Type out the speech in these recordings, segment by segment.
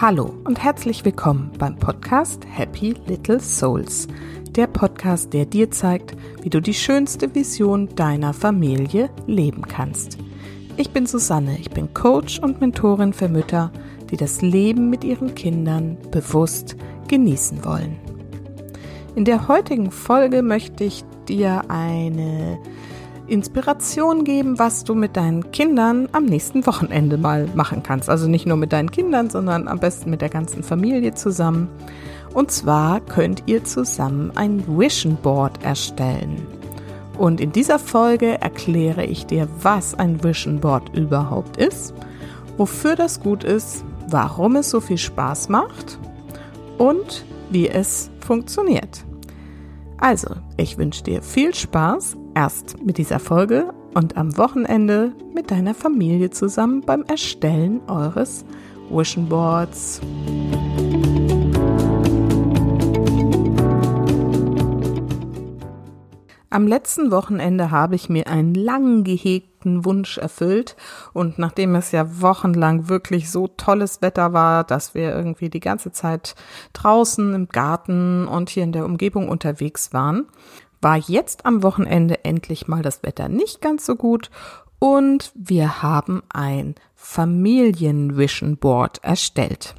Hallo und herzlich willkommen beim Podcast Happy Little Souls. Der Podcast, der dir zeigt, wie du die schönste Vision deiner Familie leben kannst. Ich bin Susanne, ich bin Coach und Mentorin für Mütter, die das Leben mit ihren Kindern bewusst genießen wollen. In der heutigen Folge möchte ich dir eine Inspiration geben, was du mit deinen Kindern am nächsten Wochenende mal machen kannst. Also nicht nur mit deinen Kindern, sondern am besten mit der ganzen Familie zusammen. Und zwar könnt ihr zusammen ein Vision Board erstellen. Und in dieser Folge erkläre ich dir, was ein Vision Board überhaupt ist, wofür das gut ist, warum es so viel Spaß macht und wie es funktioniert. Also, ich wünsche dir viel Spaß erst mit dieser Folge und am Wochenende mit deiner Familie zusammen beim Erstellen eures Vision Boards. Am letzten Wochenende habe ich mir einen lang gehegten Wunsch erfüllt und nachdem es ja wochenlang wirklich so tolles Wetter war, dass wir irgendwie die ganze Zeit draußen im Garten und hier in der Umgebung unterwegs waren, war jetzt am Wochenende endlich mal das Wetter nicht ganz so gut und wir haben ein Familienvision Board erstellt.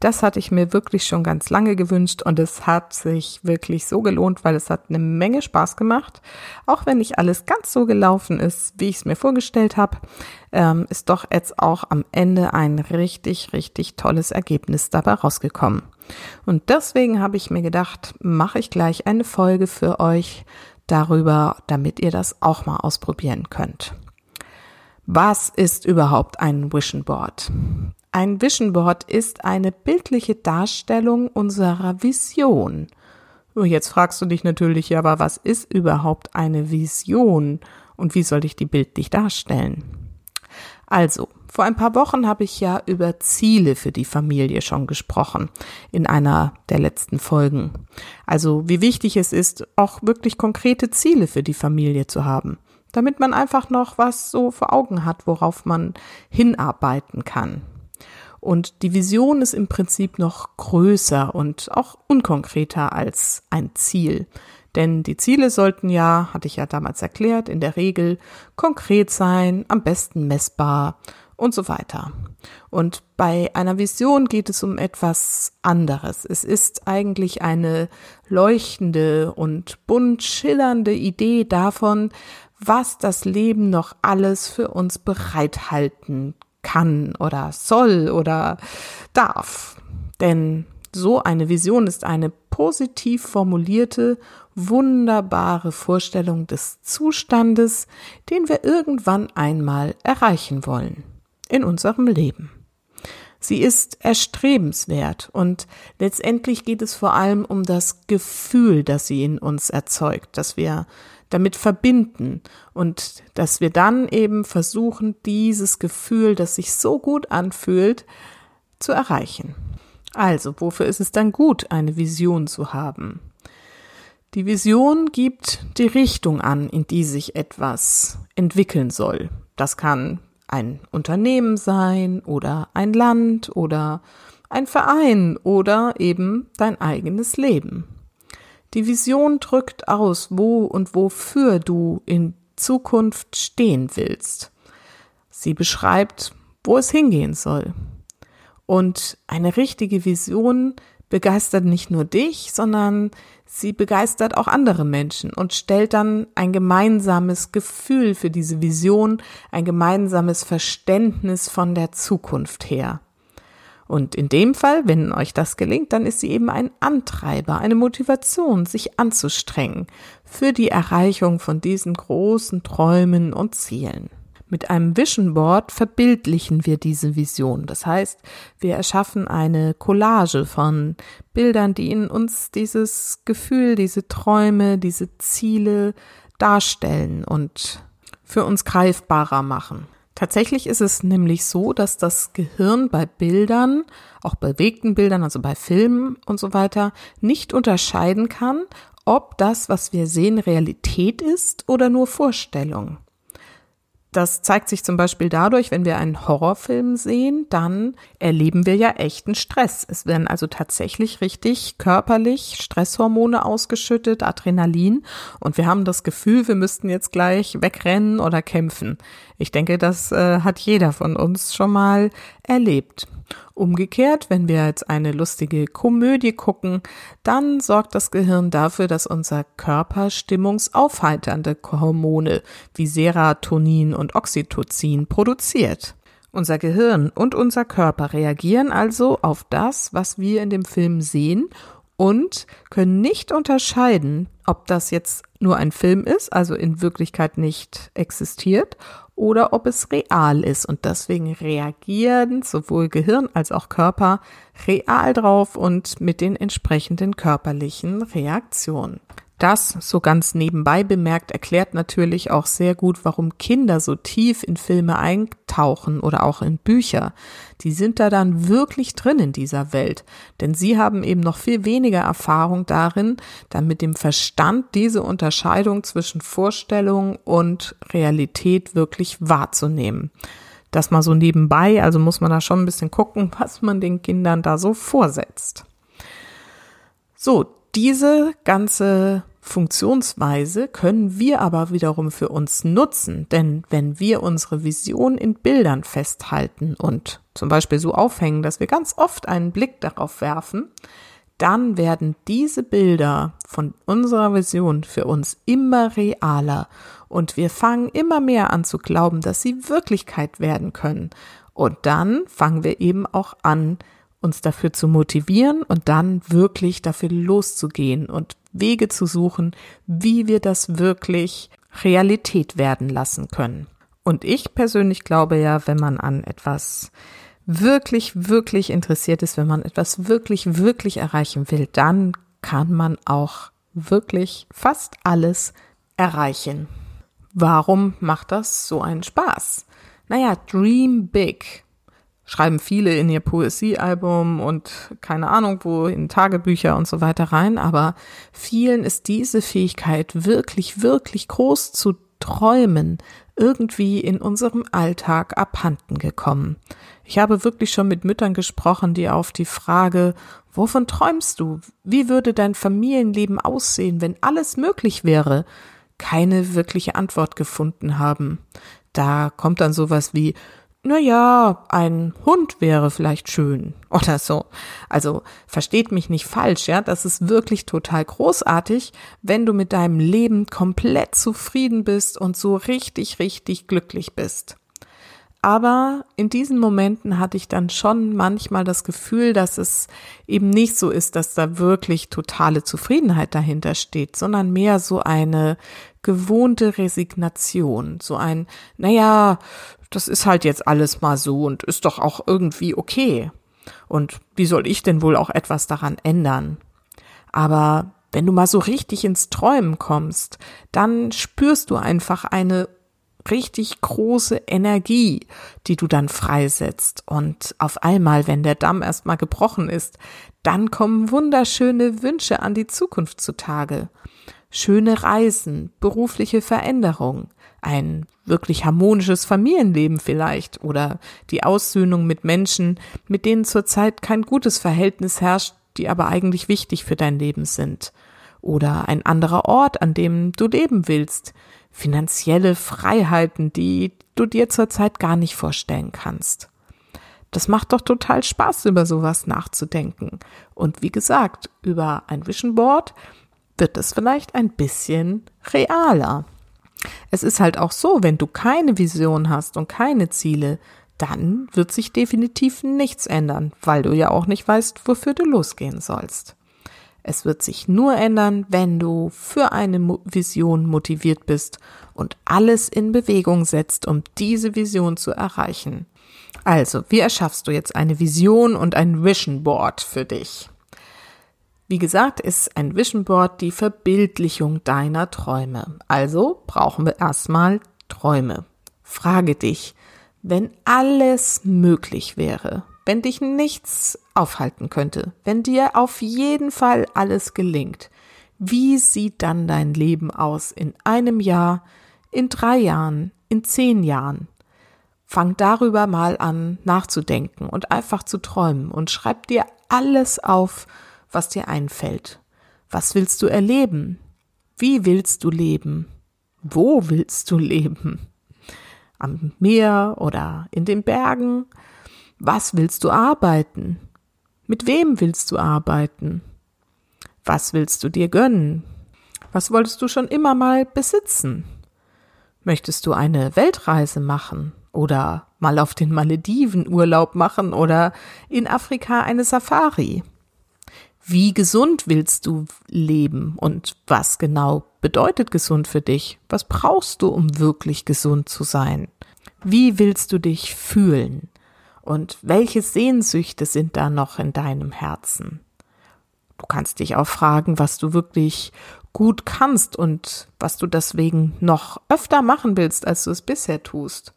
Das hatte ich mir wirklich schon ganz lange gewünscht und es hat sich wirklich so gelohnt, weil es hat eine Menge Spaß gemacht. Auch wenn nicht alles ganz so gelaufen ist, wie ich es mir vorgestellt habe, ähm, ist doch jetzt auch am Ende ein richtig, richtig tolles Ergebnis dabei rausgekommen. Und deswegen habe ich mir gedacht, mache ich gleich eine Folge für euch darüber, damit ihr das auch mal ausprobieren könnt. Was ist überhaupt ein Vision Board? Ein Vision Board ist eine bildliche Darstellung unserer Vision. Jetzt fragst du dich natürlich, ja, aber was ist überhaupt eine Vision und wie soll ich die bildlich darstellen? Also, vor ein paar Wochen habe ich ja über Ziele für die Familie schon gesprochen in einer der letzten Folgen. Also, wie wichtig es ist, auch wirklich konkrete Ziele für die Familie zu haben, damit man einfach noch was so vor Augen hat, worauf man hinarbeiten kann. Und die Vision ist im Prinzip noch größer und auch unkonkreter als ein Ziel. Denn die Ziele sollten ja, hatte ich ja damals erklärt, in der Regel konkret sein, am besten messbar und so weiter. Und bei einer Vision geht es um etwas anderes. Es ist eigentlich eine leuchtende und bunt schillernde Idee davon, was das Leben noch alles für uns bereithalten kann oder soll oder darf. Denn so eine Vision ist eine positiv formulierte, wunderbare Vorstellung des Zustandes, den wir irgendwann einmal erreichen wollen in unserem Leben. Sie ist erstrebenswert und letztendlich geht es vor allem um das Gefühl, das sie in uns erzeugt, dass wir damit verbinden und dass wir dann eben versuchen, dieses Gefühl, das sich so gut anfühlt, zu erreichen. Also, wofür ist es dann gut, eine Vision zu haben? Die Vision gibt die Richtung an, in die sich etwas entwickeln soll. Das kann ein Unternehmen sein oder ein Land oder ein Verein oder eben dein eigenes Leben. Die Vision drückt aus, wo und wofür du in Zukunft stehen willst. Sie beschreibt, wo es hingehen soll. Und eine richtige Vision begeistert nicht nur dich, sondern sie begeistert auch andere Menschen und stellt dann ein gemeinsames Gefühl für diese Vision, ein gemeinsames Verständnis von der Zukunft her. Und in dem Fall, wenn euch das gelingt, dann ist sie eben ein Antreiber, eine Motivation, sich anzustrengen für die Erreichung von diesen großen Träumen und Zielen. Mit einem Vision Board verbildlichen wir diese Vision. Das heißt, wir erschaffen eine Collage von Bildern, die in uns dieses Gefühl, diese Träume, diese Ziele darstellen und für uns greifbarer machen. Tatsächlich ist es nämlich so, dass das Gehirn bei Bildern, auch bewegten Bildern, also bei Filmen und so weiter, nicht unterscheiden kann, ob das, was wir sehen, Realität ist oder nur Vorstellung. Das zeigt sich zum Beispiel dadurch, wenn wir einen Horrorfilm sehen, dann erleben wir ja echten Stress. Es werden also tatsächlich richtig körperlich Stresshormone ausgeschüttet, Adrenalin, und wir haben das Gefühl, wir müssten jetzt gleich wegrennen oder kämpfen. Ich denke, das äh, hat jeder von uns schon mal erlebt. Umgekehrt, wenn wir jetzt eine lustige Komödie gucken, dann sorgt das Gehirn dafür, dass unser Körper stimmungsaufheiternde Hormone wie Serotonin und Oxytocin produziert. Unser Gehirn und unser Körper reagieren also auf das, was wir in dem Film sehen und können nicht unterscheiden, ob das jetzt nur ein Film ist, also in Wirklichkeit nicht existiert, oder ob es real ist. Und deswegen reagieren sowohl Gehirn als auch Körper real drauf und mit den entsprechenden körperlichen Reaktionen. Das, so ganz nebenbei bemerkt, erklärt natürlich auch sehr gut, warum Kinder so tief in Filme eintauchen oder auch in Bücher. Die sind da dann wirklich drin in dieser Welt, denn sie haben eben noch viel weniger Erfahrung darin, dann mit dem Verstand diese Unterscheidung zwischen Vorstellung und Realität wirklich wahrzunehmen. Das mal so nebenbei, also muss man da schon ein bisschen gucken, was man den Kindern da so vorsetzt. So, diese ganze Funktionsweise können wir aber wiederum für uns nutzen, denn wenn wir unsere Vision in Bildern festhalten und zum Beispiel so aufhängen, dass wir ganz oft einen Blick darauf werfen, dann werden diese Bilder von unserer Vision für uns immer realer und wir fangen immer mehr an zu glauben, dass sie Wirklichkeit werden können. Und dann fangen wir eben auch an, uns dafür zu motivieren und dann wirklich dafür loszugehen und Wege zu suchen, wie wir das wirklich Realität werden lassen können. Und ich persönlich glaube ja, wenn man an etwas wirklich, wirklich interessiert ist, wenn man etwas wirklich, wirklich erreichen will, dann kann man auch wirklich fast alles erreichen. Warum macht das so einen Spaß? Naja, Dream Big schreiben viele in ihr Poesiealbum und keine Ahnung wo, in Tagebücher und so weiter rein, aber vielen ist diese Fähigkeit wirklich, wirklich groß zu träumen irgendwie in unserem Alltag abhanden gekommen. Ich habe wirklich schon mit Müttern gesprochen, die auf die Frage, wovon träumst du? Wie würde dein Familienleben aussehen, wenn alles möglich wäre? keine wirkliche Antwort gefunden haben. Da kommt dann sowas wie, na ja, ein Hund wäre vielleicht schön oder so. Also versteht mich nicht falsch, ja, das ist wirklich total großartig, wenn du mit deinem Leben komplett zufrieden bist und so richtig, richtig glücklich bist. Aber in diesen Momenten hatte ich dann schon manchmal das Gefühl, dass es eben nicht so ist, dass da wirklich totale Zufriedenheit dahinter steht, sondern mehr so eine gewohnte Resignation, so ein, naja, das ist halt jetzt alles mal so und ist doch auch irgendwie okay. Und wie soll ich denn wohl auch etwas daran ändern? Aber wenn du mal so richtig ins Träumen kommst, dann spürst du einfach eine richtig große Energie, die du dann freisetzt. Und auf einmal, wenn der Damm erstmal gebrochen ist, dann kommen wunderschöne Wünsche an die Zukunft zutage. Schöne Reisen, berufliche Veränderung, ein wirklich harmonisches Familienleben vielleicht oder die Aussöhnung mit Menschen, mit denen zurzeit kein gutes Verhältnis herrscht, die aber eigentlich wichtig für dein Leben sind. Oder ein anderer Ort, an dem du leben willst. Finanzielle Freiheiten, die du dir zurzeit gar nicht vorstellen kannst. Das macht doch total Spaß, über sowas nachzudenken. Und wie gesagt, über ein Vision Board wird es vielleicht ein bisschen realer. Es ist halt auch so, wenn du keine Vision hast und keine Ziele, dann wird sich definitiv nichts ändern, weil du ja auch nicht weißt, wofür du losgehen sollst. Es wird sich nur ändern, wenn du für eine Vision motiviert bist und alles in Bewegung setzt, um diese Vision zu erreichen. Also, wie erschaffst du jetzt eine Vision und ein Vision Board für dich? Wie gesagt, ist ein Vision Board die Verbildlichung deiner Träume. Also brauchen wir erstmal Träume. Frage dich, wenn alles möglich wäre, wenn dich nichts aufhalten könnte, wenn dir auf jeden Fall alles gelingt, wie sieht dann dein Leben aus in einem Jahr, in drei Jahren, in zehn Jahren? Fang darüber mal an nachzudenken und einfach zu träumen und schreib dir alles auf, was dir einfällt. Was willst du erleben? Wie willst du leben? Wo willst du leben? Am Meer oder in den Bergen? Was willst du arbeiten? Mit wem willst du arbeiten? Was willst du dir gönnen? Was wolltest du schon immer mal besitzen? Möchtest du eine Weltreise machen oder mal auf den Malediven Urlaub machen oder in Afrika eine Safari? Wie gesund willst du leben und was genau bedeutet gesund für dich? Was brauchst du, um wirklich gesund zu sein? Wie willst du dich fühlen? Und welche Sehnsüchte sind da noch in deinem Herzen? Du kannst dich auch fragen, was du wirklich gut kannst und was du deswegen noch öfter machen willst, als du es bisher tust.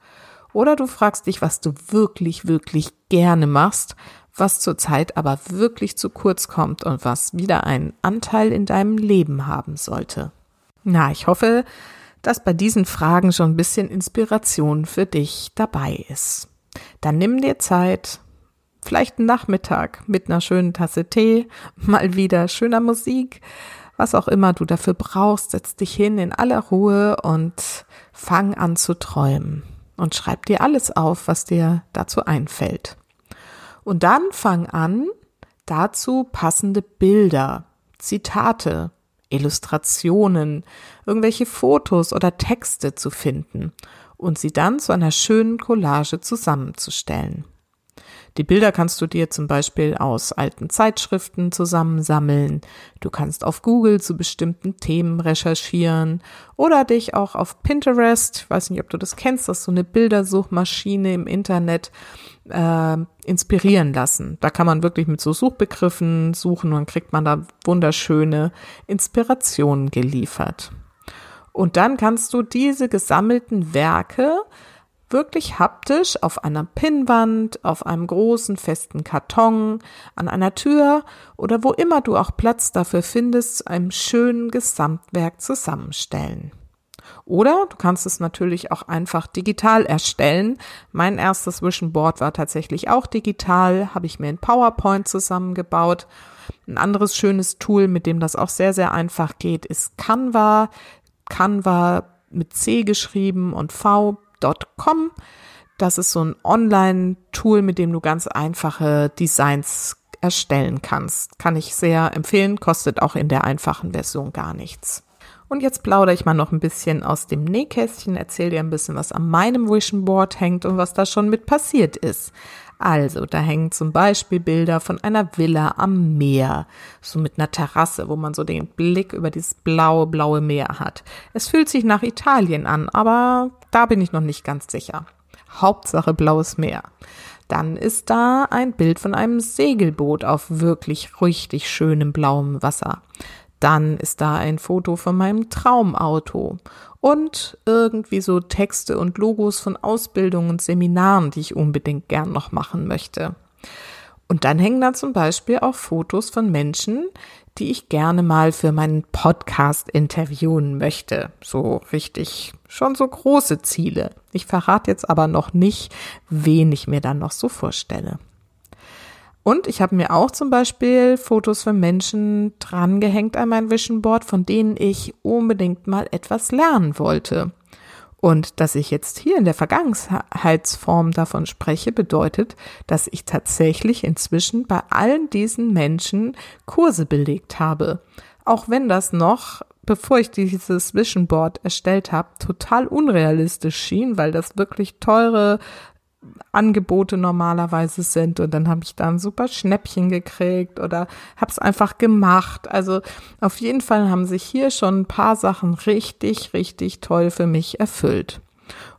Oder du fragst dich, was du wirklich, wirklich gerne machst, was zurzeit aber wirklich zu kurz kommt und was wieder einen Anteil in deinem Leben haben sollte. Na, ich hoffe, dass bei diesen Fragen schon ein bisschen Inspiration für dich dabei ist. Dann nimm dir Zeit, vielleicht einen Nachmittag mit einer schönen Tasse Tee, mal wieder schöner Musik, was auch immer du dafür brauchst, setz dich hin in aller Ruhe und fang an zu träumen und schreib dir alles auf, was dir dazu einfällt. Und dann fang an, dazu passende Bilder, Zitate, Illustrationen, irgendwelche Fotos oder Texte zu finden und sie dann zu einer schönen Collage zusammenzustellen. Die Bilder kannst du dir zum Beispiel aus alten Zeitschriften zusammensammeln. Du kannst auf Google zu bestimmten Themen recherchieren oder dich auch auf Pinterest, weiß nicht, ob du das kennst, das ist so eine Bildersuchmaschine im Internet, äh, inspirieren lassen. Da kann man wirklich mit so Suchbegriffen suchen und kriegt man da wunderschöne Inspirationen geliefert. Und dann kannst du diese gesammelten Werke wirklich haptisch auf einer Pinnwand, auf einem großen festen Karton, an einer Tür oder wo immer du auch Platz dafür findest, zu einem schönen Gesamtwerk zusammenstellen. Oder du kannst es natürlich auch einfach digital erstellen. Mein erstes Vision Board war tatsächlich auch digital, habe ich mir in PowerPoint zusammengebaut. Ein anderes schönes Tool, mit dem das auch sehr, sehr einfach geht, ist Canva. Canva mit C geschrieben und V Designs.com. Das ist so ein Online-Tool, mit dem du ganz einfache Designs erstellen kannst. Kann ich sehr empfehlen, kostet auch in der einfachen Version gar nichts. Und jetzt plaudere ich mal noch ein bisschen aus dem Nähkästchen, erzähle dir ein bisschen, was an meinem Vision Board hängt und was da schon mit passiert ist. Also, da hängen zum Beispiel Bilder von einer Villa am Meer, so mit einer Terrasse, wo man so den Blick über dieses blaue, blaue Meer hat. Es fühlt sich nach Italien an, aber da bin ich noch nicht ganz sicher. Hauptsache blaues Meer. Dann ist da ein Bild von einem Segelboot auf wirklich richtig schönem blauem Wasser. Dann ist da ein Foto von meinem Traumauto und irgendwie so Texte und Logos von Ausbildungen und Seminaren, die ich unbedingt gern noch machen möchte. Und dann hängen da zum Beispiel auch Fotos von Menschen, die ich gerne mal für meinen Podcast interviewen möchte. So richtig, schon so große Ziele. Ich verrate jetzt aber noch nicht, wen ich mir dann noch so vorstelle. Und ich habe mir auch zum Beispiel Fotos von Menschen drangehängt an mein Vision Board, von denen ich unbedingt mal etwas lernen wollte. Und dass ich jetzt hier in der Vergangenheitsform davon spreche, bedeutet, dass ich tatsächlich inzwischen bei allen diesen Menschen Kurse belegt habe. Auch wenn das noch, bevor ich dieses Vision Board erstellt habe, total unrealistisch schien, weil das wirklich teure Angebote normalerweise sind und dann habe ich da ein super Schnäppchen gekriegt oder habe es einfach gemacht. Also auf jeden Fall haben sich hier schon ein paar Sachen richtig, richtig toll für mich erfüllt.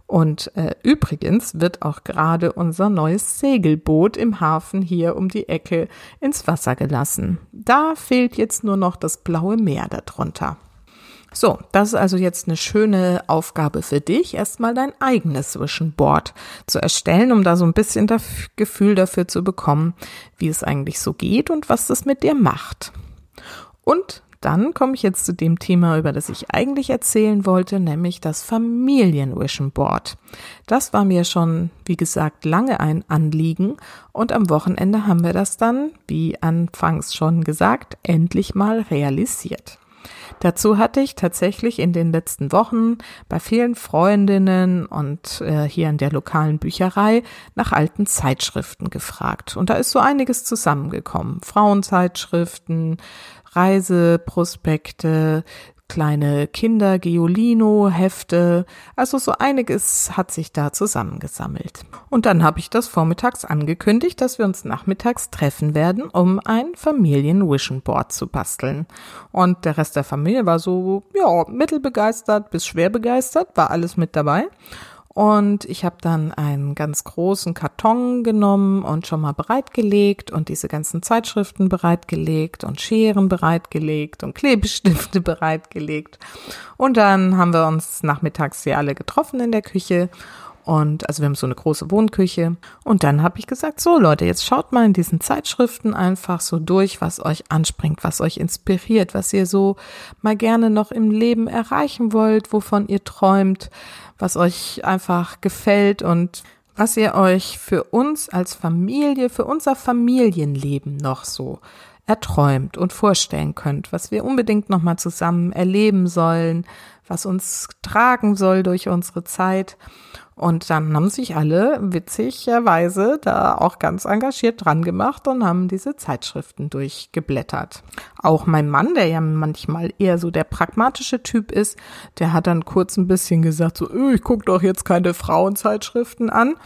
Und äh, übrigens wird auch gerade unser neues Segelboot im Hafen hier um die Ecke ins Wasser gelassen. Da fehlt jetzt nur noch das blaue Meer darunter. So, das ist also jetzt eine schöne Aufgabe für dich, erstmal dein eigenes Vision Board zu erstellen, um da so ein bisschen das Gefühl dafür zu bekommen, wie es eigentlich so geht und was das mit dir macht. Und dann komme ich jetzt zu dem Thema, über das ich eigentlich erzählen wollte, nämlich das Familienvision Board. Das war mir schon, wie gesagt, lange ein Anliegen und am Wochenende haben wir das dann, wie anfangs schon gesagt, endlich mal realisiert. Dazu hatte ich tatsächlich in den letzten Wochen bei vielen Freundinnen und äh, hier in der lokalen Bücherei nach alten Zeitschriften gefragt. Und da ist so einiges zusammengekommen. Frauenzeitschriften, Reiseprospekte, kleine Kinder, Giolino, Hefte, also so einiges hat sich da zusammengesammelt. Und dann habe ich das vormittags angekündigt, dass wir uns nachmittags treffen werden, um ein Familien-Vision Board zu basteln. Und der Rest der Familie war so, ja, mittelbegeistert bis schwer begeistert, war alles mit dabei. Und ich habe dann einen ganz großen Karton genommen und schon mal bereitgelegt und diese ganzen Zeitschriften bereitgelegt und Scheren bereitgelegt und Klebestifte bereitgelegt. Und dann haben wir uns nachmittags hier alle getroffen in der Küche und also wir haben so eine große Wohnküche. Und dann habe ich gesagt, so Leute, jetzt schaut mal in diesen Zeitschriften einfach so durch, was euch anspringt, was euch inspiriert, was ihr so mal gerne noch im Leben erreichen wollt, wovon ihr träumt, was euch einfach gefällt und was ihr euch für uns als Familie, für unser Familienleben noch so erträumt und vorstellen könnt, was wir unbedingt noch mal zusammen erleben sollen, was uns tragen soll durch unsere Zeit. Und dann haben sich alle witzigerweise da auch ganz engagiert dran gemacht und haben diese Zeitschriften durchgeblättert. Auch mein Mann, der ja manchmal eher so der pragmatische Typ ist, der hat dann kurz ein bisschen gesagt, so, öh, ich guck doch jetzt keine Frauenzeitschriften an.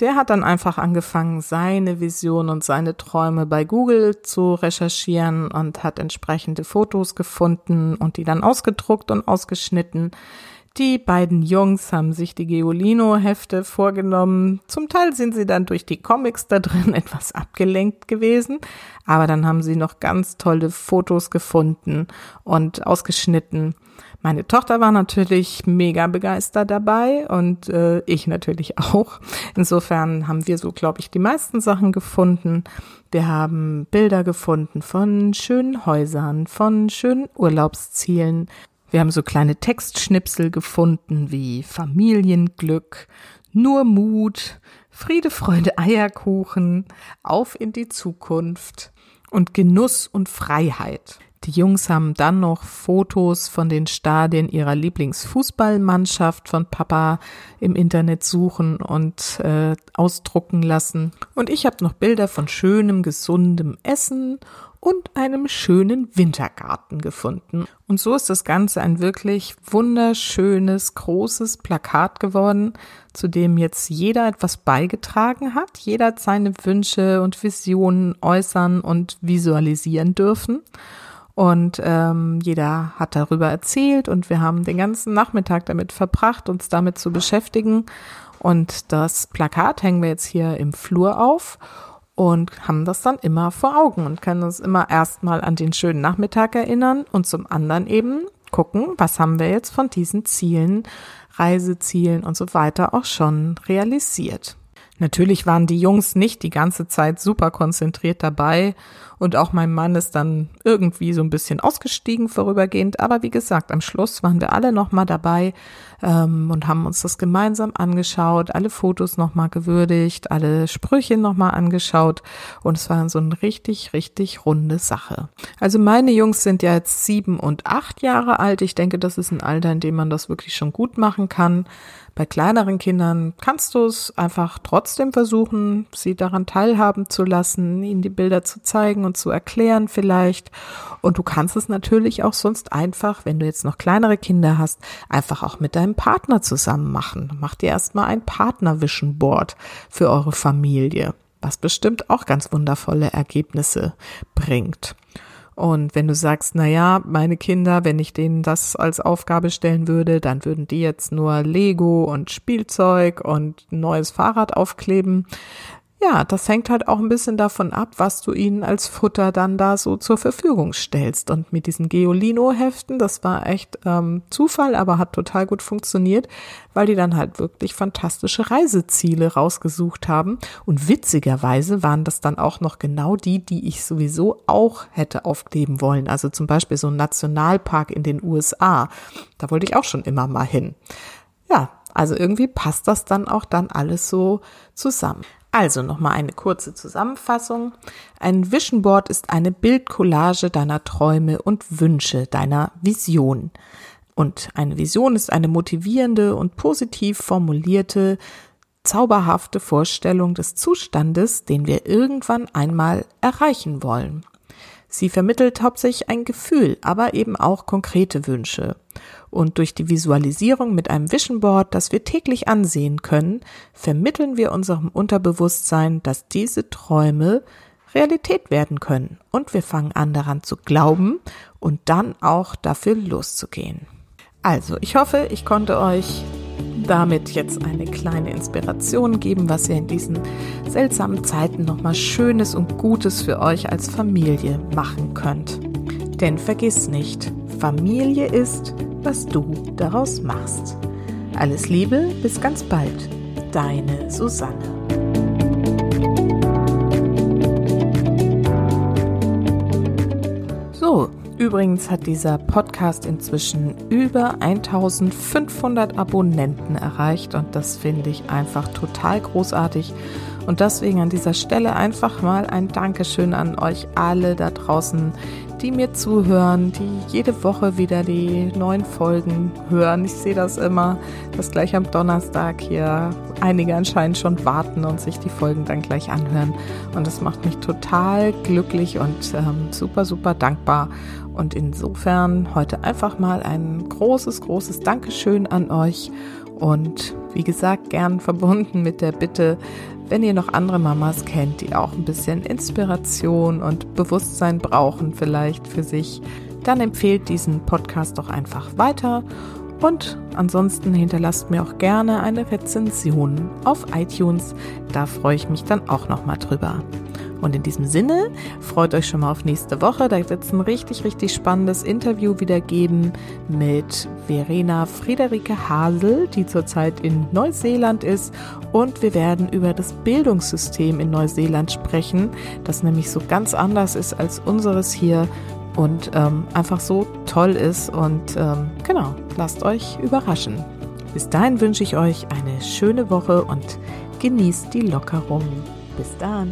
Der hat dann einfach angefangen, seine Vision und seine Träume bei Google zu recherchieren und hat entsprechende Fotos gefunden und die dann ausgedruckt und ausgeschnitten die beiden Jungs haben sich die Geolino-Hefte vorgenommen. Zum Teil sind sie dann durch die Comics da drin etwas abgelenkt gewesen, aber dann haben sie noch ganz tolle Fotos gefunden und ausgeschnitten. Meine Tochter war natürlich mega begeistert dabei und äh, ich natürlich auch. Insofern haben wir so, glaube ich, die meisten Sachen gefunden. Wir haben Bilder gefunden von schönen Häusern, von schönen Urlaubszielen, wir haben so kleine Textschnipsel gefunden wie Familienglück, nur Mut, Friede, Freude, Eierkuchen, auf in die Zukunft und Genuss und Freiheit. Die Jungs haben dann noch Fotos von den Stadien ihrer Lieblingsfußballmannschaft von Papa im Internet suchen und äh, ausdrucken lassen. Und ich habe noch Bilder von schönem, gesundem Essen und einem schönen Wintergarten gefunden. Und so ist das Ganze ein wirklich wunderschönes, großes Plakat geworden, zu dem jetzt jeder etwas beigetragen hat. Jeder hat seine Wünsche und Visionen äußern und visualisieren dürfen. Und ähm, jeder hat darüber erzählt und wir haben den ganzen Nachmittag damit verbracht, uns damit zu beschäftigen. Und das Plakat hängen wir jetzt hier im Flur auf und haben das dann immer vor Augen und können uns immer erstmal an den schönen Nachmittag erinnern und zum anderen eben gucken, was haben wir jetzt von diesen Zielen, Reisezielen und so weiter auch schon realisiert. Natürlich waren die Jungs nicht die ganze Zeit super konzentriert dabei und auch mein Mann ist dann irgendwie so ein bisschen ausgestiegen vorübergehend. Aber wie gesagt, am Schluss waren wir alle nochmal dabei ähm, und haben uns das gemeinsam angeschaut, alle Fotos nochmal gewürdigt, alle Sprüche nochmal angeschaut und es war so eine richtig, richtig runde Sache. Also meine Jungs sind ja jetzt sieben und acht Jahre alt. Ich denke, das ist ein Alter, in dem man das wirklich schon gut machen kann. Bei kleineren Kindern kannst du es einfach trotzdem versuchen, sie daran teilhaben zu lassen, ihnen die Bilder zu zeigen und zu erklären vielleicht. Und du kannst es natürlich auch sonst einfach, wenn du jetzt noch kleinere Kinder hast, einfach auch mit deinem Partner zusammen machen. Mach dir erstmal ein Partner-Vision Board für eure Familie, was bestimmt auch ganz wundervolle Ergebnisse bringt. Und wenn du sagst, na ja, meine Kinder, wenn ich denen das als Aufgabe stellen würde, dann würden die jetzt nur Lego und Spielzeug und neues Fahrrad aufkleben. Ja, das hängt halt auch ein bisschen davon ab, was du ihnen als Futter dann da so zur Verfügung stellst. Und mit diesen Geolino-Heften, das war echt ähm, Zufall, aber hat total gut funktioniert, weil die dann halt wirklich fantastische Reiseziele rausgesucht haben. Und witzigerweise waren das dann auch noch genau die, die ich sowieso auch hätte aufkleben wollen. Also zum Beispiel so ein Nationalpark in den USA. Da wollte ich auch schon immer mal hin. Ja, also irgendwie passt das dann auch dann alles so zusammen. Also nochmal eine kurze Zusammenfassung. Ein Vision Board ist eine Bildcollage deiner Träume und Wünsche, deiner Vision. Und eine Vision ist eine motivierende und positiv formulierte, zauberhafte Vorstellung des Zustandes, den wir irgendwann einmal erreichen wollen. Sie vermittelt hauptsächlich ein Gefühl, aber eben auch konkrete Wünsche. Und durch die Visualisierung mit einem Vision Board, das wir täglich ansehen können, vermitteln wir unserem Unterbewusstsein, dass diese Träume Realität werden können. Und wir fangen an daran zu glauben und dann auch dafür loszugehen. Also, ich hoffe, ich konnte euch damit jetzt eine kleine Inspiration geben, was ihr in diesen seltsamen Zeiten nochmal Schönes und Gutes für euch als Familie machen könnt. Denn vergiss nicht, Familie ist, was du daraus machst. Alles Liebe, bis ganz bald. Deine Susanne. Übrigens hat dieser Podcast inzwischen über 1500 Abonnenten erreicht und das finde ich einfach total großartig. Und deswegen an dieser Stelle einfach mal ein Dankeschön an euch alle da draußen, die mir zuhören, die jede Woche wieder die neuen Folgen hören. Ich sehe das immer, dass gleich am Donnerstag hier einige anscheinend schon warten und sich die Folgen dann gleich anhören. Und das macht mich total glücklich und ähm, super, super dankbar. Und insofern heute einfach mal ein großes, großes Dankeschön an euch. Und wie gesagt, gern verbunden mit der Bitte, wenn ihr noch andere Mamas kennt, die auch ein bisschen Inspiration und Bewusstsein brauchen, vielleicht für sich, dann empfehlt diesen Podcast doch einfach weiter. Und ansonsten hinterlasst mir auch gerne eine Rezension auf iTunes. Da freue ich mich dann auch nochmal drüber. Und in diesem Sinne, freut euch schon mal auf nächste Woche. Da wird es ein richtig, richtig spannendes Interview wieder geben mit Verena Friederike Hasel, die zurzeit in Neuseeland ist. Und wir werden über das Bildungssystem in Neuseeland sprechen, das nämlich so ganz anders ist als unseres hier und ähm, einfach so toll ist. Und ähm, genau, lasst euch überraschen. Bis dahin wünsche ich euch eine schöne Woche und genießt die Lockerung. Bis dann.